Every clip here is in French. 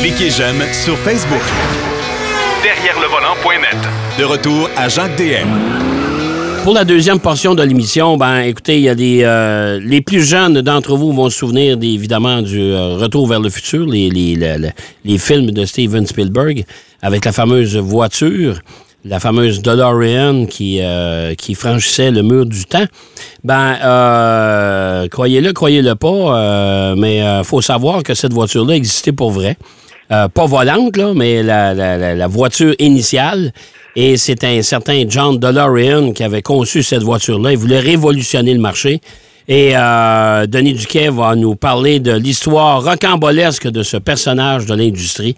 Cliquez j'aime sur Facebook. Derrière le volant.net. De retour à Jacques DM. Pour la deuxième portion de l'émission, ben écoutez, il y a des euh, les plus jeunes d'entre vous vont se souvenir des- évidemment du euh, Retour vers le futur, les, les, les- les- les films de Steven Spielberg avec la fameuse voiture, la fameuse DeLorean qui euh, qui franchissait le mur du temps. Ben euh, croyez-le, croyez-le pas, euh, mais euh, faut savoir que cette voiture-là existait pour vrai. Pas volante, là, mais la voiture initiale. Et c'est un certain John DeLorean qui avait conçu cette voiture-là. Il voulait révolutionner le marché. Et euh, Denis Duquet va nous parler de l'histoire rocambolesque de ce personnage de l'industrie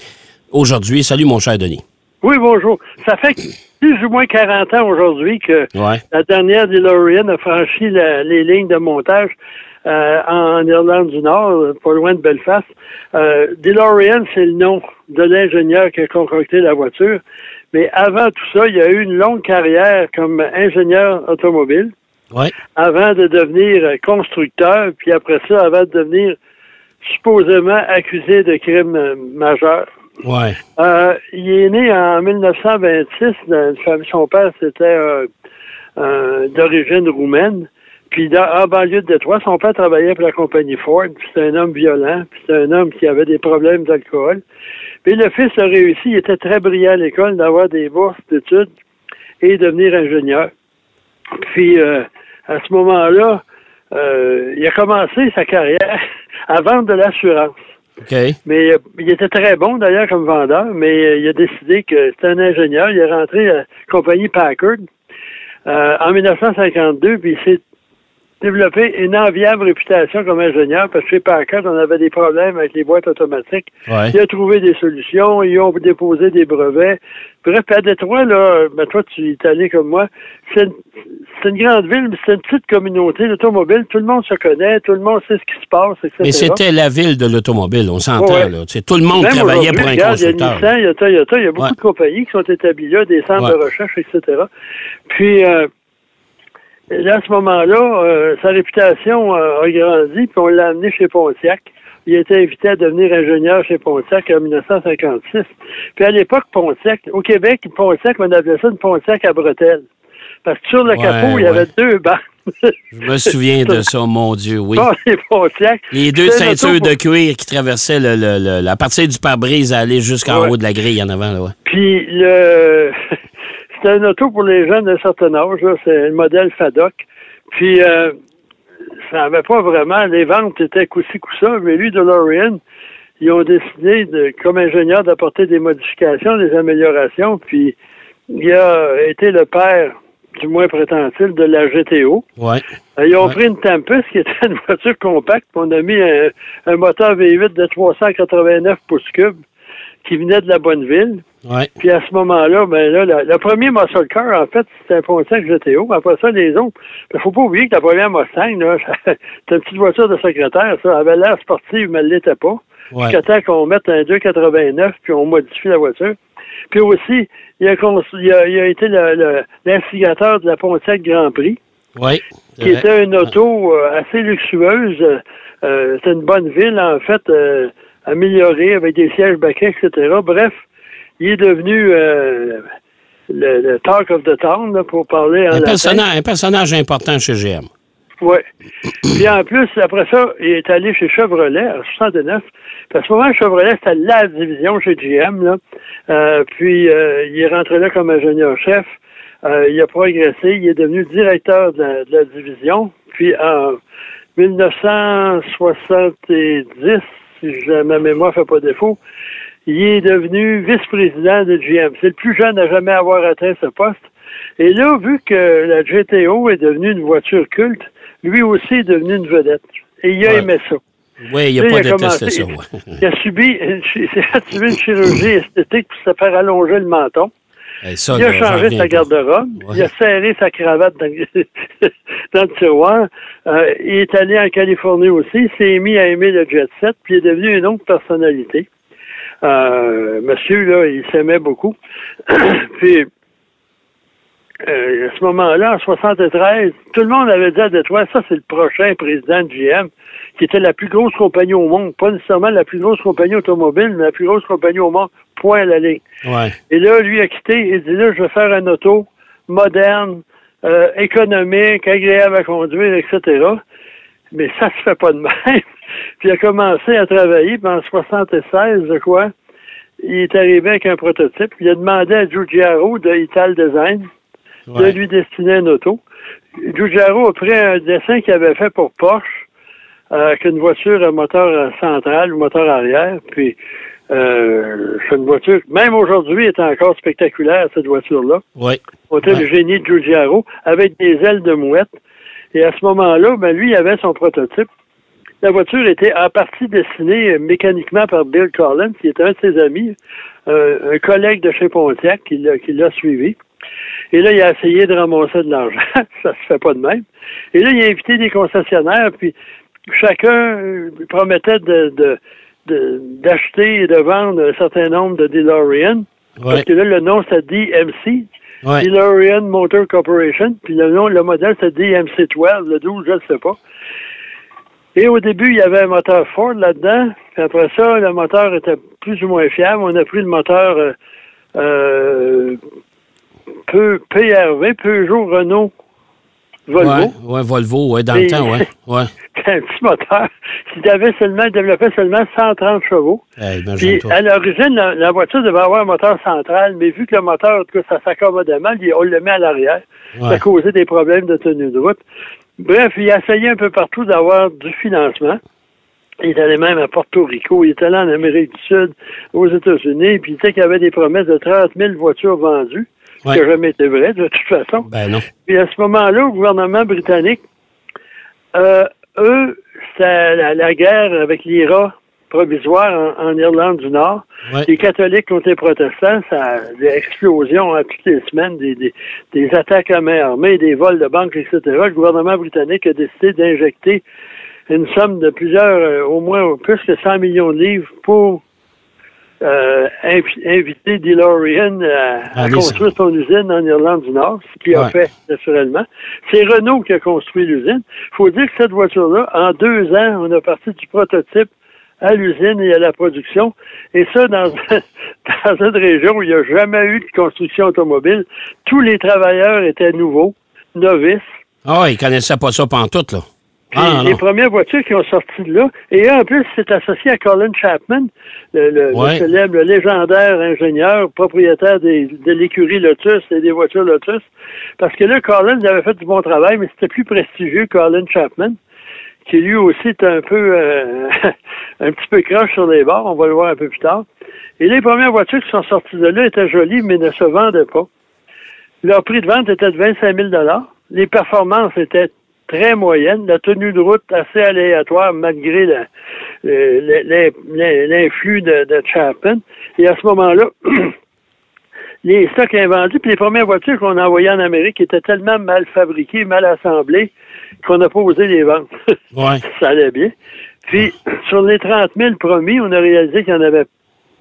aujourd'hui. Salut, mon cher Denis. Oui, bonjour. Ça fait plus ou moins 40 ans aujourd'hui que Ouais. la dernière DeLorean a franchi la- les lignes de montage euh, en Irlande du Nord, pas loin de Belfast. Euh, DeLorean, c'est le nom de l'ingénieur qui a concocté la voiture. Mais avant tout ça, il y a eu une longue carrière comme ingénieur automobile Ouais. avant de devenir constructeur, puis après ça, avant de devenir supposément accusé de crimes euh, majeurs. Ouais. Euh, il est né en 1926. Dans une famille, son père, c'était euh, euh, d'origine roumaine. Puis dans, en banlieue de Détroit, son père travaillait pour la compagnie Ford. C'était un homme violent. C'était un homme qui avait des problèmes d'alcool. Puis le fils a réussi. Il était très brillant à l'école d'avoir des bourses d'études et devenir ingénieur. Puis euh, à ce moment-là, euh, il a commencé sa carrière à vendre de l'assurance. OK. Mais euh, il était très bon d'ailleurs comme vendeur, mais euh, il a décidé que c'était un ingénieur. Il est rentré à la compagnie Packard euh, en 1952, puis il s'est développé une enviable réputation comme ingénieur parce que chez Packard, on avait des problèmes avec les boîtes automatiques. Ouais. Il a trouvé des solutions, ils ont déposé des brevets. Bref, à Détroit, là, ben toi, tu es allé comme moi. C'est une, une grande ville, mais c'est une petite communauté d'automobile. Tout le monde se connaît, tout le monde sait ce qui se passe, etc. Mais c'était la ville de l'automobile, on s'entend. Ouais. là. Tout le monde Même travaillait pour un regarde, Il y a constructeur. Nissan, il y a Toyota, il y a beaucoup Ouais. de compagnies qui sont établies là, des centres de recherche, etc. Puis, euh, là, à ce moment-là, euh, sa réputation euh, a grandi, puis on l'a amené chez Pontiac. Il a été invité à devenir ingénieur chez Pontiac en 1956. Puis à l'époque, Pontiac, au Québec, Pontiac, on appelait ça une Pontiac à bretelles. Parce que sur le Ouais, capot, il y ouais. avait deux bancs. Je me souviens de ça, mon Dieu, oui. Bon, les Pontiac. Les deux ceintures de cuir qui traversaient le, le- le- la partie du pare-brise à aller jusqu'en Ouais. haut de la grille en avant. Là, ouais. Puis le c'était un auto pour les jeunes d'un certain âge, c'est le modèle FADOC. Puis euh, ça n'avait pas vraiment, les ventes étaient coup-ci, coup-ça, mais lui, DeLorean, ils ont décidé, de, comme ingénieur, d'apporter des modifications, des améliorations, puis il a été le père, du moins prétend-il, de la GTO. Ouais. Euh, Ils ont Ouais. pris une Tempest qui était une voiture compacte, puis on a mis un, un moteur V8 de 389 pouces cubes qui venait de la Bonneville. Ouais. Puis à ce moment-là, ben là, le, le premier muscle car, en fait, c'était un Pontiac GTO. Après ça, les autres. Il faut pas oublier que la première Mustang, là, c'était une petite voiture de secrétaire, ça. Elle avait l'air sportive, mais elle l'était pas. Ouais. Jusqu'à temps qu'on mette un 289 puis on modifie la voiture. Puis aussi, il a, il a, il a été l'instigateur de la Pontiac Grand Prix Ouais. qui était une auto euh, assez luxueuse. Euh, C'était une bonne ville, en fait, euh, améliorée avec des sièges baquets, etc. Bref, il est devenu euh, le, le talk of the town, là, pour parler en Un personnage, un personnage important chez GM. Oui. Puis en plus, après ça, il est allé chez Chevrolet en 69. Puis à ce moment, Chevrolet, c'était la division chez GM. Là. Euh, puis euh, il est rentré là comme ingénieur-chef. Euh, il a progressé. Il est devenu directeur de la, de la division. Puis en 1970, si ma mémoire ne fait pas défaut, il est devenu vice-président de GM. C'est le plus jeune à jamais avoir atteint ce poste. Et là, vu que la GTO est devenue une voiture culte, lui aussi est devenu une vedette. Et il a Ouais. aimé ça. Oui, il Tu sais, pas a détesté ça. Il a subi une, a chirurgie esthétique pour se faire allonger le menton. Eh, ça, il a changé sa garde-robe. Ouais. Il a serré sa cravate dans, dans le tiroir. Euh, il est allé en Californie aussi. Il s'est mis à aimer le jet set. Puis il est devenu une autre personnalité. Euh, monsieur, là, il s'aimait beaucoup. puis, euh, à ce moment-là, en 73, tout le monde avait dit à Détroit, ça, c'est le prochain président de GM. qui était la plus grosse compagnie au monde. Pas nécessairement la plus grosse compagnie automobile, mais la plus grosse compagnie au monde. Point à la ligne. Ouais. Et là, lui a quitté. Il dit là, je vais faire un auto moderne, euh, économique, agréable à conduire, etc. Mais ça se fait pas de même. Puis il a commencé à travailler, puis en 76, je crois, il est arrivé avec un prototype. Il a demandé à Giugiaro de Ital Design de lui destiner un auto. Giugiaro a pris un dessin qu'il avait fait pour Porsche, euh, avec une voiture à moteur central ou moteur arrière, puis euh, c'est une voiture, même aujourd'hui, est encore spectaculaire, cette voiture-là. C'était Ouais. le génie de Giugiaro, avec des ailes de mouette. Et à ce moment-là, ben, lui, il avait son prototype. La voiture était en partie dessinée euh, mécaniquement par Bill Collins, qui était un de ses amis, euh, un collègue de chez Pontiac qui l'a, suivi. Et là, il a essayé de ramasser de l'argent. Ça se fait pas de même. Et là, il a invité des concessionnaires, puis chacun euh, promettait de, d'acheter et de vendre un certain nombre de DeLorean. Parce que là, le nom, c'est DMC. Ouais. DeLorean Motor Corporation, puis le nom, le modèle, c'est DMC-12, le 12, je ne sais pas. Et au début, il y avait un moteur Ford là-dedans, puis après ça, le moteur était plus ou moins fiable. On a pris le moteur euh, euh, peu, PRV, Peugeot, Renault, Volvo. Ouais, Volvo, ouais, dans le temps, ouais. Ouais. C'est un petit moteur qui avait seulement, développait seulement 130 chevaux. Hey, Puis, à l'origine, la, la voiture devait avoir un moteur central, mais vu que le moteur, en tout cas, ça s'accommodait mal, on le met à l'arrière. Ça causait des problèmes de tenue de route. Bref, il a essayé un peu partout d'avoir du financement. Il est allé même à Porto Rico, il est allé en Amérique du Sud, aux États-Unis, puis il disait qu'il y avait des promesses de 30 000 voitures vendues, ce Ouais. qui n'a jamais été vrai, de toute façon. Ben non. Puis à ce moment-là, au gouvernement britannique, euh, eux, c'était la, la guerre avec l'IRA provisoire en, en Irlande du Nord. Ouais. Les catholiques contre les protestants, ça a des explosions à toutes les semaines, des, des, des attaques à main armée, des vols de banques, etc. Le gouvernement britannique a décidé d'injecter une somme de plusieurs, euh, au moins plus que 100 millions de livres pour euh, invi- inviter DeLorean à, à Allez, construire son usine en Irlande du Nord, ce qu'il a fait naturellement. C'est Renault qui a construit l'usine. Il faut dire que cette voiture-là, en deux ans, on a parti du prototype à l'usine et à la production. Et ça, dans, dans une région où il n'y a jamais eu de construction automobile, tous les travailleurs étaient nouveaux, novices. Ah, ils connaissaient pas ça pantoute, là. Ah, les non. premières voitures qui ont sorti de là, et en plus, c'est associé à Colin Chapman, le, le- le Ouais. célèbre, le légendaire ingénieur, propriétaire des, de l'écurie Lotus et des voitures Lotus. Parce que là, Colin il avait fait du bon travail, mais c'était plus prestigieux que Colin Chapman, qui lui aussi est un peu euh, un petit peu croche sur les bords, on va le voir un peu plus tard. Et les premières voitures qui sont sorties de là étaient jolies, mais ne se vendaient pas. Leur prix de vente était de 25 000 Les performances étaient très moyennes. La tenue de route assez aléatoire malgré l'influx de, de Chapman. Et à ce moment-là, les stocks invendus, puis les premières voitures qu'on a envoyées en Amérique étaient tellement mal fabriquées, mal assemblées, qu'on n'a pas osé les. Ouais. ça allait bien. Puis, sur les 30 000 promis, on a réalisé qu'il y en avait.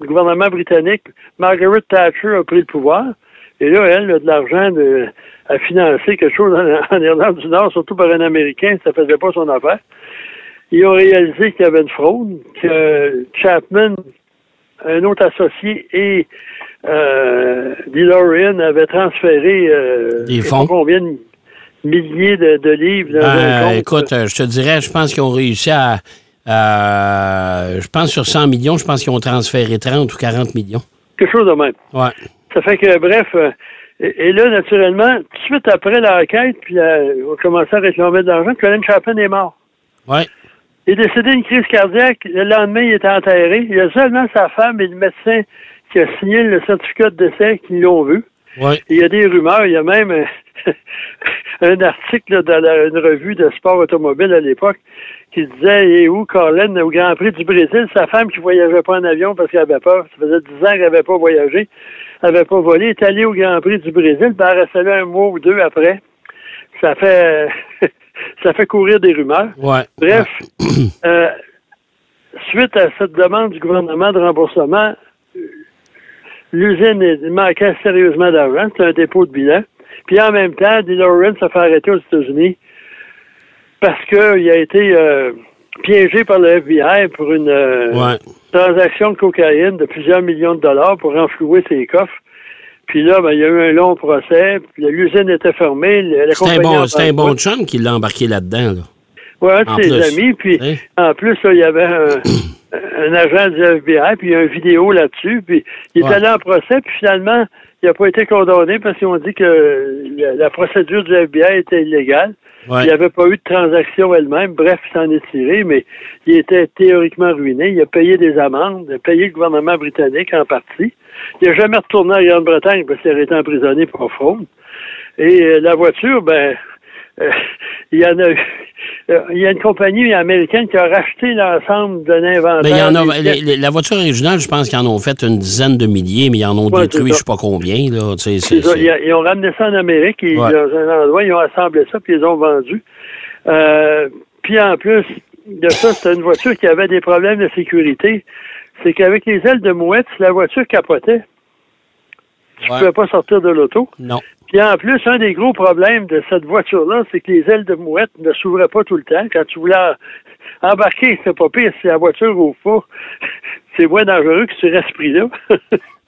Le gouvernement britannique, Margaret Thatcher a pris le pouvoir. Et là, elle a de l'argent à financer quelque chose en, en Irlande du Nord, surtout par un Américain, ça faisait pas son affaire. Ils ont réalisé qu'il y avait une fraude, que Chapman, un autre associé et euh, DeLorean avaient transféré euh, Des fonds. combien milliers de, de livres Ben, compte. écoute, euh, je te dirais, je pense qu'ils ont réussi à. à- je pense sur 100 millions, je pense qu'ils ont transféré 30 ou 40 millions. quelque chose de même. Ouais. Ça fait que, bref, euh, et, et là, naturellement, tout de suite après l'enquête, puis euh, on commençait à réclamer de l'argent, Colin Chapman est mort. Ouais. Il est décédé d'une crise cardiaque. Le lendemain, il était enterré. Il y a seulement sa femme et le médecin qui a signé le certificat de décès qui l'ont vu. Ouais. Il y a des rumeurs. Il y a même euh, un article dans la- une revue de sport automobile à l'époque qui disait Et où Colin au Grand Prix du Brésil, sa femme qui voyageait pas en avion parce qu'elle avait peur. Ça faisait dix ans qu'elle n'avait pas voyagé, elle n'avait pas volé, est allée au Grand Prix du Brésil, puis elle restait là un mois ou deux après. Ça fait ça fait courir des rumeurs. Ouais. Bref, euh, suite à cette demande du gouvernement de remboursement, l'usine manquait sérieusement d'argent. C'est un dépôt de bilan. Puis en même temps, DeLorean s'est fait arrêter aux États-Unis parce qu'il a été euh, piégé par le FBI pour une euh, Ouais. transaction de cocaïne de plusieurs millions de dollars pour renflouer ses coffres. Puis là, ben, il y a eu un long procès. Puis l'usine était fermée. C'est un bon, un chum qui l'a embarqué là-dedans. Là. Ouais, un de En ses amis. Puis Hein? en plus, là, il y avait un, un agent du FBI, puis il y a une vidéo là-dessus. Puis il est Ouais. allé en procès, puis finalement, il n'a pas été condamné parce qu'ils ont dit que la, la procédure du FBI était illégale. Ouais. Il n'y avait pas eu de transaction elle-même. Bref, il s'en est tiré, mais il était théoriquement ruiné. Il a payé des amendes, il a payé le gouvernement britannique en partie. Il n'a jamais retourné en Grande-Bretagne parce qu'il a été emprisonné pour fraude. Et euh, la voiture, ben, il y en a eu. euh, il y a une compagnie américaine qui a racheté l'ensemble d'un inventaire. Mais il y en a, des les- les- la voiture originale, je pense qu'ils en ont fait une dizaine de milliers, mais ils en ont Ouais, détruit je ça. sais pas combien. Là, Ils, ils ont ramené ça en Amérique, et Ouais. dans un endroit, ils ont assemblé ça, puis ils ont vendu. Euh, puis en plus de ça, c'était une voiture qui avait des problèmes de sécurité. C'est qu'avec les ailes de mouette, la voiture capotait, tu ne Ouais. pouvais pas sortir de l'auto. Non. Puis en plus, un des gros problèmes de cette voiture-là, c'est que les ailes de mouette ne s'ouvraient pas tout le temps. Quand tu voulais embarquer, c'est pas pire si la voiture ouvre pas. C'est moins dangereux que sur esprit-là.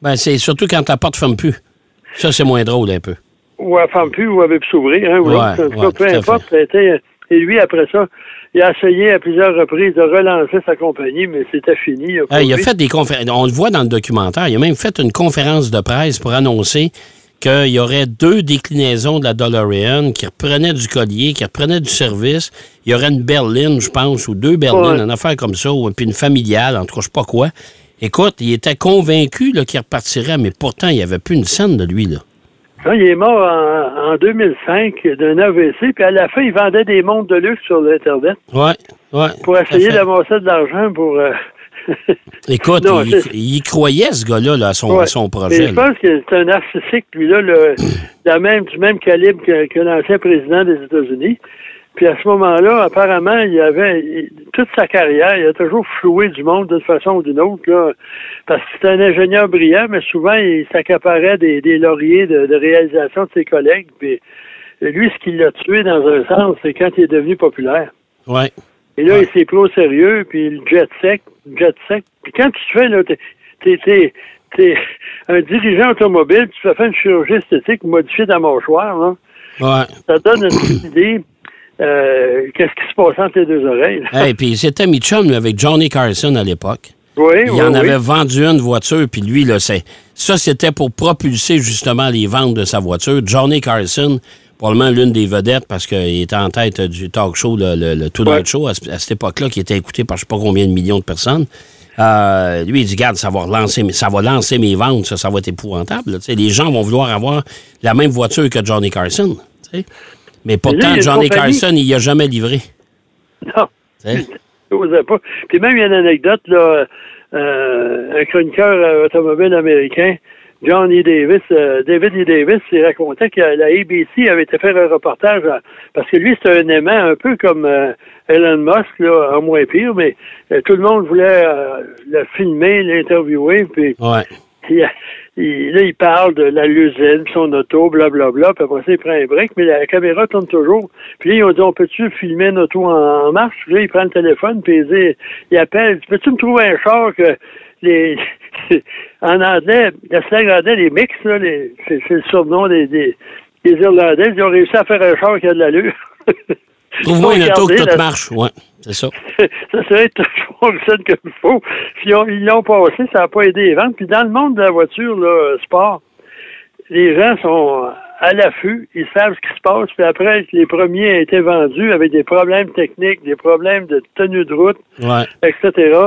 Ben, c'est surtout quand ta porte ferme plus. Ça, c'est moins drôle un peu. ou à femme plus ou avait pu s'ouvrir, hein, ou Ouais, ouais, peu importe, été. Et lui, après ça, il a essayé à plusieurs reprises de relancer sa compagnie, mais c'était fini. Il a il fait des conférences. On le voit dans le documentaire. Il a même fait une conférence de presse pour annoncer qu'il y aurait deux déclinaisons de la DeLorean qui reprenaient du collier, qui reprenaient du service. Il y aurait une berline, je pense, ou deux berlines, Ouais. une affaire comme ça, ou puis une familiale, en tout cas, je sais pas quoi. Écoute, il était convaincu qu'il repartirait, mais pourtant, il n'y avait plus une scène de lui. Là. Non, il est mort en, en 2005 d'un AVC, puis à la fin, il vendait des montres de luxe sur l'Internet Ouais, ouais. pour essayer d'amasser de l'argent pour. euh, Écoute, Non, il, croyait, ce gars-là, là, à, son, à projet. je pense que c'est un narcissique, lui-là, le, la même, du même calibre que, que l'ancien président des États-Unis. Puis à ce moment-là, apparemment, il avait il- toute sa carrière, il a toujours floué du monde d'une façon ou d'une autre, là, parce que c'était un ingénieur brillant, mais souvent il s'accaparait des, des lauriers de, de réalisation de ses collègues. Puis lui, ce qui l'a tué dans un sens, c'est quand il est devenu populaire. Ouais. Et là, Ouais. il s'est pris au sérieux, puis le jet sec, jet sec. Puis quand tu te fais, là, t'es, t'es, un dirigeant automobile, tu fais faire une chirurgie esthétique modifiée ta mâchoire, là, Ouais. ça donne une petite idée euh, qu'est-ce qui se passe entre les deux oreilles. Hey, puis c'était mi-chum, lui, avec Johnny Carson à l'époque. Oui, Il oui, en oui. avait vendu une voiture, puis lui, là, c'est, ça, c'était pour propulser justement les ventes de sa voiture. Johnny Carson, probablement l'une des vedettes, parce qu'il était en tête du talk show, le, le, le Tonight Ouais. Show, à, ce- à cette époque-là, qui était écouté par je sais pas combien de millions de personnes. Euh, lui, il dit, garde, ça va, relancer, ça va lancer mes ventes, ça, ça va être épouvantable. là. Les gens vont vouloir avoir la même voiture que Johnny Carson. Mais pourtant, Johnny Carson, il n'y a jamais livré. Non. n'osais pas. Puis même, il y a une anecdote, là, euh, un chroniqueur euh, automobile américain, John E. Davis, euh, David E. Davis, il racontait que la ABC avait été faire un reportage, parce que lui, c'était un aimant un peu comme euh, Elon Musk, là, en moins pire, mais tout le monde voulait le filmer, l'interviewer, puis Ouais. il, il- là, il parle de la l'usine, puis son auto, blablabla, puis après ça, il prend un break, mais la caméra tourne toujours. Puis là, ils ont dit, on peut-tu filmer une auto en, en marche? Puis là, il prend le téléphone, puis il dit, il appelle, peux-tu me trouver un char que les... en anglais, le slang anglais, les mix, là, les- c'est c'est le surnom des, des, des Irlandais, ils ont réussi à faire un char qui a de l'allure. Trouve-moi une auto tout la- marche. Ouais, c'est ça. ça serait tout fonctionne comme il faut. Puis ils ont- ils l'ont passé, ça n'a pas aidé les ventes. Puis dans le monde de la voiture, là, sport, les gens sont à l'affût, ils savent ce qui se passe. Puis après, les premiers ont été vendus avec des problèmes techniques, des problèmes de tenue de route, Ouais. etc.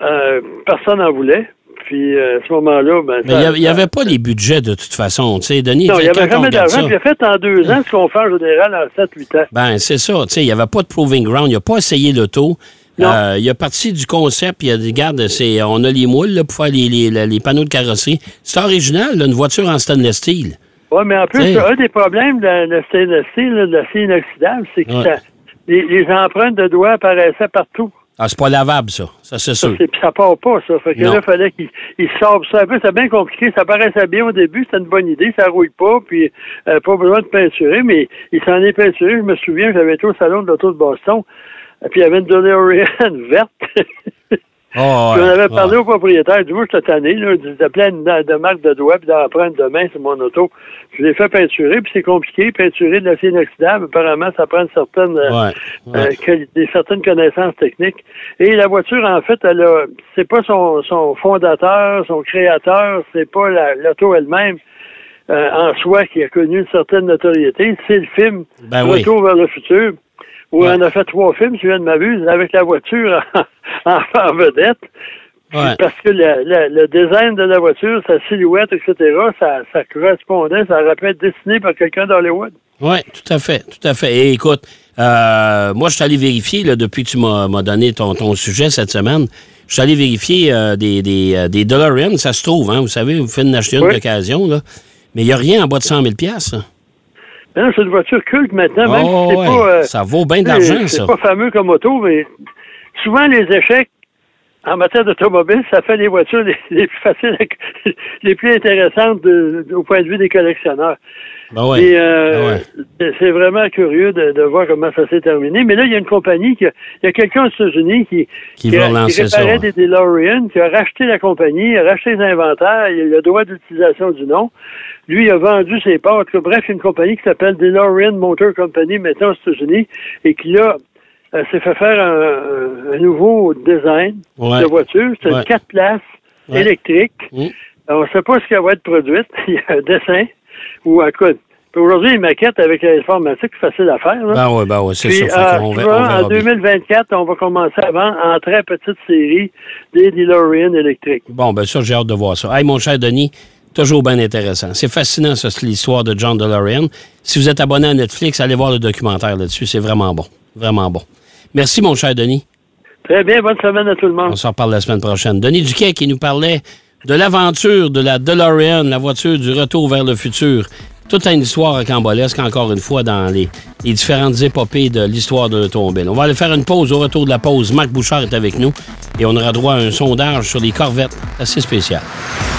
Euh, personne n'en voulait. Puis euh, à ce moment-là, ben, Mais il n'y avait pas les budgets de toute façon. Tu sais, Denis, Non, il n'y avait jamais d'argent. Puis il a fait en deux ans ce qu'on fait en général en 7-8 ans. ben, c'est ça. Tu sais, il n'y avait pas de proving ground. Il n'a pas essayé l'auto. Euh, il a parti du concept. Il a dit, regarde, c'est, on a les moules là, pour faire les, les- les panneaux de carrosserie. C'est original, là, une voiture en stainless steel. Oui, mais en plus, T'sais. un des problèmes de la, stainless steel, de l'acier inoxydable, c'est que Ouais. ça- les, les empreintes de doigts apparaissaient partout. Ah, c'est pas lavable, ça. Ça, c'est Ça, sûr. puis ça part pas, ça. Fait que Non. là, il fallait qu'il il sorte ça un peu. C'est bien compliqué. Ça paraissait bien au début. C'était une bonne idée. Ça rouille pas. Puis, euh, pas besoin de peinturer. Mais il s'en est peinturé. Je me souviens, j'avais été au salon de l'auto de Boston Et puis il y avait une DeLorean verte. Oh, Puis on ouais, avait parlé ouais. au propriétaire. Du coup, je cette année, là, je disais plein de, de marques de doigts, puis d'en prendre demain sur mon auto. Je l'ai fait peinturer, puis c'est compliqué. Peinturer de l'acier inoxydable, apparemment, ça prend une certaine, euh, Ouais, ouais. euh, qualité, certaines connaissances techniques. Et la voiture, en fait, elle a, c'est pas son, son fondateur, son créateur, c'est pas la- l'auto elle-même. euh, en soi qui a connu une certaine notoriété, c'est le film Ben oui. Retour vers le futur, où Ouais. on a fait trois films, si je viens de m'abuse, avec la voiture en, en vedette. Ouais. Parce que le, le- le design de la voiture, sa silhouette, etc., ça, ça correspondait, ça aurait pu être dessiné par quelqu'un d'Hollywood. Oui, tout à fait, tout à fait. Et écoute, euh, moi, je suis allé vérifier, là, depuis que tu m'as donné ton, ton sujet cette semaine, je suis allé vérifier euh, des, des, euh, des DeLorean, ça se trouve, hein, vous savez, vous faites une acheter une Oui. d'occasion, là. Mais il n'y a rien en bas de 100 000 piastres, ça. Mais non, c'est une voiture culte maintenant, même Oh, si c'est ouais. pas... euh, ça vaut bien sais, l'argent, C'est ça. pas fameux comme auto, mais souvent les échecs en matière d'automobile, ça fait les voitures les, les plus faciles, à- les plus intéressantes de- au point de vue des collectionneurs. Ben ouais. Euh, Ben c'est- c'est vraiment curieux de, de voir comment ça s'est terminé. Mais là, il y a une compagnie, qui a- il y a quelqu'un aux États-Unis qui, Qui relancer ça, réparait ouais. des DeLorean, qui a racheté la compagnie, a racheté les inventaires, il a le droit d'utilisation du nom. Lui, il a vendu ses parts. Bref, il y a une compagnie qui s'appelle DeLorean Motor Company, maintenant aux États-Unis, et qui, là, euh, s'est fait faire un, nouveau design Ouais. de voiture. C'est Ouais. une quatre places Ouais. électrique. Mm. On ne sait pas ce qu'elle va être produite. Il y a un dessin ou un code. Aujourd'hui, les maquettes avec l'informatique, c'est facile à faire. là. Ben ouais, ben ouais, c'est. Fait euh, on en bien. 2024, on va commencer à vendre en très petite série des DeLorean électriques. Bon, ben ça, j'ai hâte de voir ça. Hey, mon cher Denis, toujours bien intéressant. C'est fascinant, ça, c'est l'histoire de John DeLorean. Si vous êtes abonné à Netflix, allez voir le documentaire là-dessus. C'est vraiment bon. Vraiment bon. Merci, mon cher Denis. Très bien, bonne semaine à tout le monde. On s'en reparle la semaine prochaine. Denis Duquet qui nous parlait de l'aventure de la DeLorean, la voiture du retour vers le futur. Toute une histoire rocambolesque, encore une fois, dans les, les différentes épopées de l'histoire de l'automobile. On va aller faire une pause. Au retour de la pause, Marc Bouchard est avec nous et on aura droit à un sondage sur les corvettes assez spécial.